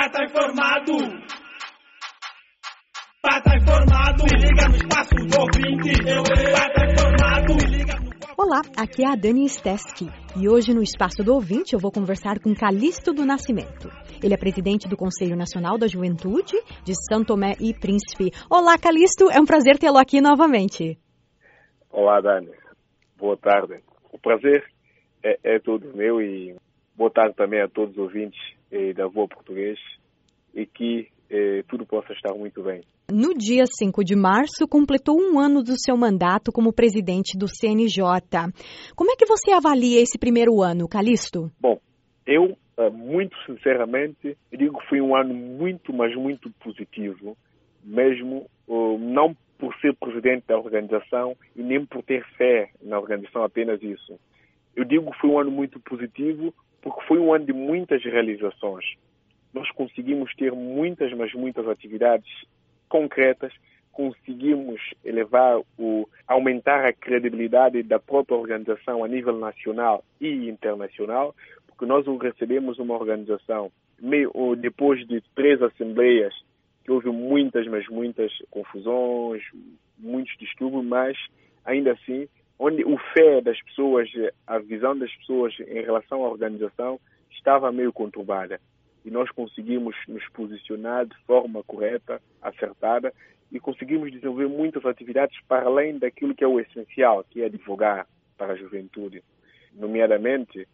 Pata informado. Pata informado. Se liga no espaço do ouvinte. Pata informado. Se liga no... Olá, aqui é a Dani Steski e hoje no Espaço do Ouvinte eu vou conversar com Calixto do Nascimento. Ele é presidente do Conselho Nacional da Juventude de São Tomé e Príncipe. Olá, Calixto, é um prazer tê-lo aqui novamente. Olá, Dani. Boa tarde. O prazer é, é todo meu e boa tarde também a todos os ouvintes eh, da Voa Português e que eh, tudo possa estar muito bem. No dia 5 de março, completou um ano do seu mandato como presidente do CNJ. Como é que você avalia esse primeiro ano, Calixto? Bom, eu, eh, muito sinceramente, digo que foi um ano muito, mas muito positivo, mesmo eh, não por ser presidente da organização e nem por ter fé na organização, apenas isso. Eu digo que foi um ano muito positivo porque foi um ano de muitas realizações. Nós conseguimos ter muitas, mas muitas atividades concretas, conseguimos elevar o aumentar a credibilidade da própria organização a nível nacional e internacional, porque nós recebemos uma organização depois de três assembleias que houve muitas, mas muitas confusões, muitos distúrbios, mas ainda assim, onde o fé das pessoas, a visão das pessoas em relação à organização estava meio conturbada. E nós conseguimos nos posicionar de forma correta, acertada, e conseguimos desenvolver muitas atividades para além daquilo que é o essencial, que é advogar para a juventude. Nomeadamente,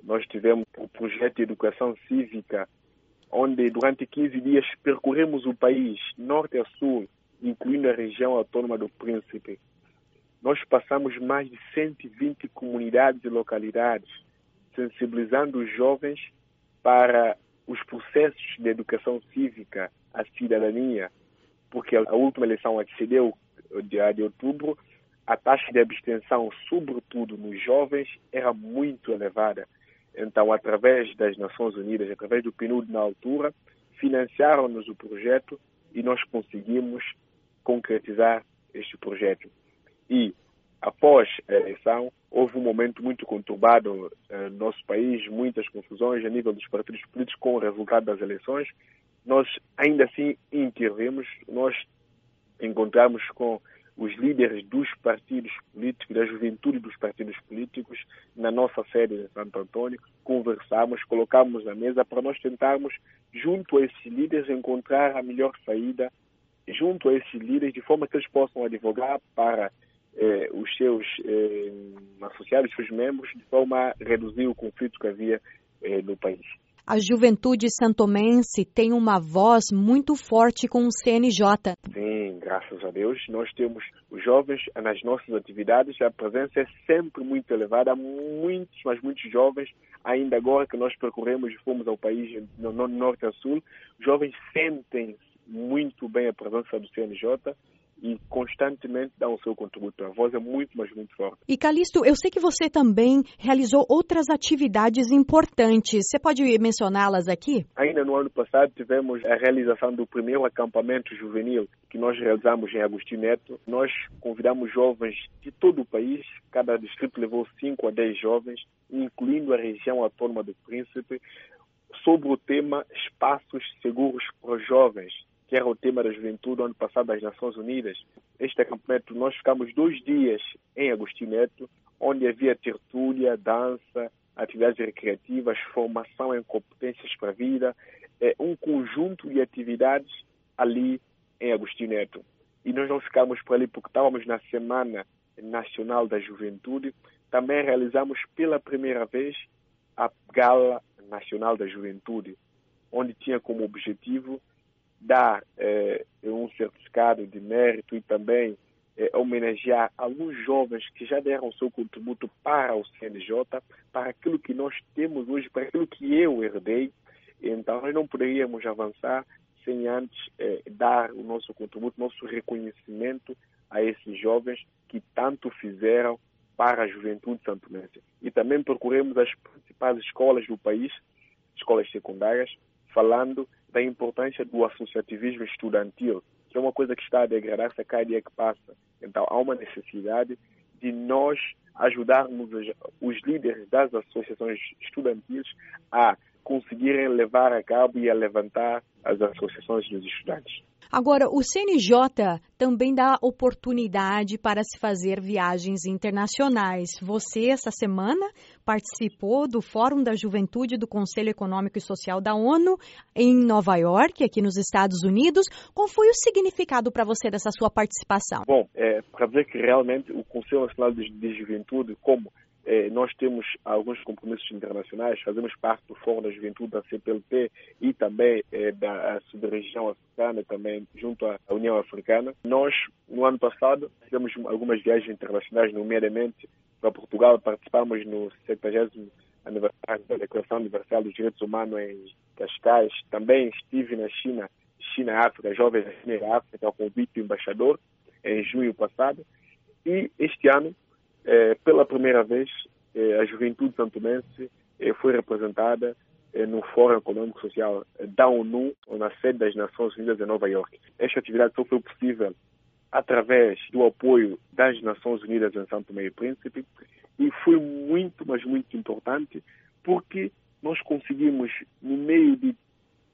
nós tivemos o projeto de educação cívica onde durante 15 dias percorremos o país, norte a sul, incluindo a região autônoma do Príncipe. Nós passamos mais de 120 comunidades e localidades, sensibilizando os jovens para os processos de educação cívica, a cidadania, porque a última eleição antecedeu, dia de outubro, a taxa de abstenção, sobretudo nos jovens, era muito elevada. Então, através das Nações Unidas, através do PNUD na altura, financiaram-nos o projeto e nós conseguimos concretizar este projeto. E, após a eleição, houve um momento muito conturbado eh, no nosso país, muitas confusões a nível dos partidos políticos com o resultado das eleições. Nós, ainda assim, intervimos, nós encontramos com os líderes dos partidos políticos, da juventude dos partidos políticos, na nossa sede em Santo Antônio, conversamos, colocamos na mesa para nós tentarmos, junto a esses líderes, encontrar a melhor saída, junto a esses líderes, de forma que eles possam advogar para eh, os seus eh, associados, os seus membros, de forma a reduzir o conflito que havia eh, no país. A juventude santomense tem uma voz muito forte com o CNJ. Sim, graças a Deus. Nós temos os jovens nas nossas atividades, a presença é sempre muito elevada. Há muitos, mas muitos jovens, ainda agora que nós percorremos e fomos ao país, no, no norte a sul, jovens sentem muito bem a presença do CNJ e constantemente dão o seu contributo. A voz é muito, mas muito forte. E Calixto, eu sei que você também realizou outras atividades importantes. Você pode mencioná-las aqui? Ainda no ano passado tivemos a realização do primeiro acampamento juvenil que nós realizamos em Agostinho Neto. Nós convidamos jovens de todo o país, cada distrito levou 5 a 10 jovens, incluindo a região autônoma do Príncipe, sobre o tema Espaços Seguros para os Jovens que era o tema da juventude ano passado das Nações Unidas. Este acampamento, nós ficamos dois dias em Agostinho Neto, onde havia tertúlia, dança, atividades recreativas, formação em competências para a vida, é, um conjunto de atividades ali em Agostinho Neto. E nós não ficamos por ali porque estávamos na Semana Nacional da Juventude. Também realizamos pela primeira vez a Gala Nacional da Juventude, onde tinha como objetivo dar eh, um certificado de mérito e também eh, homenagear alguns jovens que já deram seu contributo para o CNJ, para aquilo que nós temos hoje, para aquilo que eu herdei. Então, nós não poderíamos avançar sem antes eh, dar o nosso contributo, nosso reconhecimento a esses jovens que tanto fizeram para a juventude santomense. E também percorremos as principais escolas do país, escolas secundárias, falando da importância do associativismo estudantil, que é uma coisa que está a degradar-se a cada dia que passa. Então, há uma necessidade de nós ajudarmos os líderes das associações estudantis a conseguirem levar a cabo e a levantar as associações dos estudantes. Agora, o CNJ também dá oportunidade para se fazer viagens internacionais. Você, essa semana, participou do Fórum da Juventude do Conselho Econômico e Social da ONU em Nova York, aqui nos Estados Unidos. Qual foi o significado para você dessa sua participação? Bom, é, para dizer que realmente o Conselho Nacional de, de Juventude, como nós temos alguns compromissos internacionais, fazemos parte do Fórum da Juventude da CPLP e também eh, da sub-região africana, também junto à União Africana. Nós, no ano passado, fizemos algumas viagens internacionais, nomeadamente para Portugal, participamos no 70 aniversário da Declaração Universal dos Direitos Humanos em Cascais. Também estive na China, China-África, Jovens da China-África, ao convite do embaixador, em junho passado. E este ano é, pela primeira vez, é, a juventude santomense é, foi representada no Fórum Econômico Social da ONU, na sede das Nações Unidas em Nova York. Esta atividade só foi possível através do apoio das Nações Unidas em Santo Meio Príncipe e foi muito, mas muito importante porque nós conseguimos, no meio de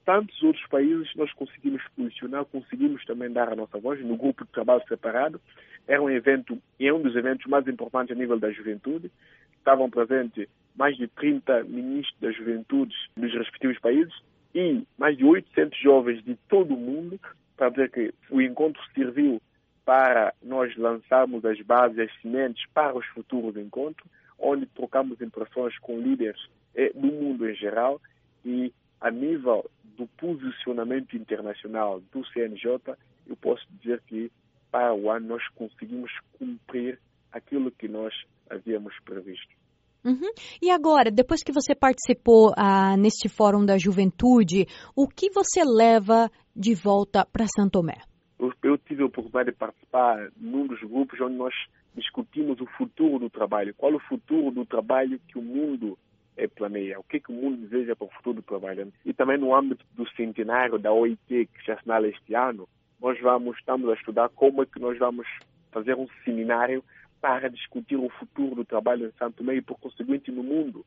tantos outros países, nós conseguimos posicionar, conseguimos também dar a nossa voz no grupo de trabalho separado. Era um evento, é um dos eventos mais importantes a nível da juventude. Estavam presentes mais de 30 ministros da juventude nos respectivos países e mais de 800 jovens de todo o mundo, para dizer que o encontro serviu para nós lançarmos as bases, as sementes para os futuros encontros, onde trocamos impressões com líderes eh, do mundo em geral e a nível do posicionamento internacional do CNJ, eu posso dizer que para o ano nós conseguimos cumprir aquilo que nós havíamos previsto. Uhum. E agora, depois que você participou ah, neste Fórum da Juventude, o que você leva de volta para São Tomé? Eu, eu tive a oportunidade de participar num dos grupos onde nós discutimos o futuro do trabalho. Qual o futuro do trabalho que o mundo planeia, o que, é que o mundo deseja para o futuro do trabalho. E também no âmbito do centenário da OIT, que se assinala este ano, nós vamos, estamos a estudar como é que nós vamos fazer um seminário para discutir o futuro do trabalho em Santo Tomé e, por conseguinte, no mundo.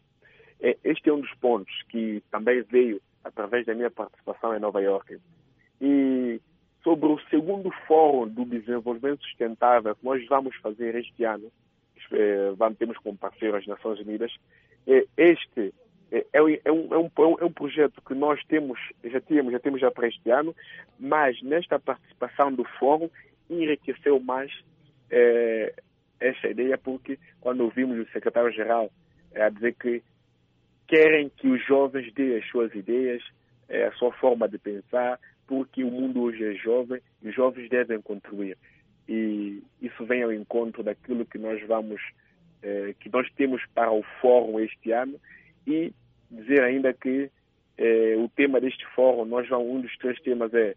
É, este é um dos pontos que também veio através da minha participação em Nova York. E sobre o segundo Fórum do Desenvolvimento Sustentável que nós vamos fazer este ano, é, vamos, temos como parceiro as Nações Unidas, é, este é, é, um, é, um, é um projeto que nós temos, já tínhamos, já temos já para este ano, mas nesta participação do fórum enriqueceu mais é, essa ideia, porque quando ouvimos o secretário-geral é, a dizer que querem que os jovens deem as suas ideias, é, a sua forma de pensar, porque o mundo hoje é jovem e os jovens devem contribuir. E isso vem ao encontro daquilo que nós vamos eh, que nós temos para o fórum este ano e dizer ainda que eh, o tema deste fórum, nós vamos, um dos três temas é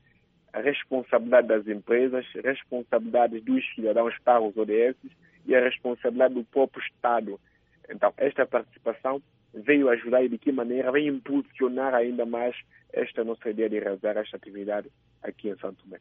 a responsabilidade das empresas, responsabilidade dos cidadãos para os ODS e a responsabilidade do próprio Estado. Então, esta participação veio ajudar e de que maneira vem impulsionar ainda mais esta nossa ideia de realizar esta atividade aqui em Santo Tomé.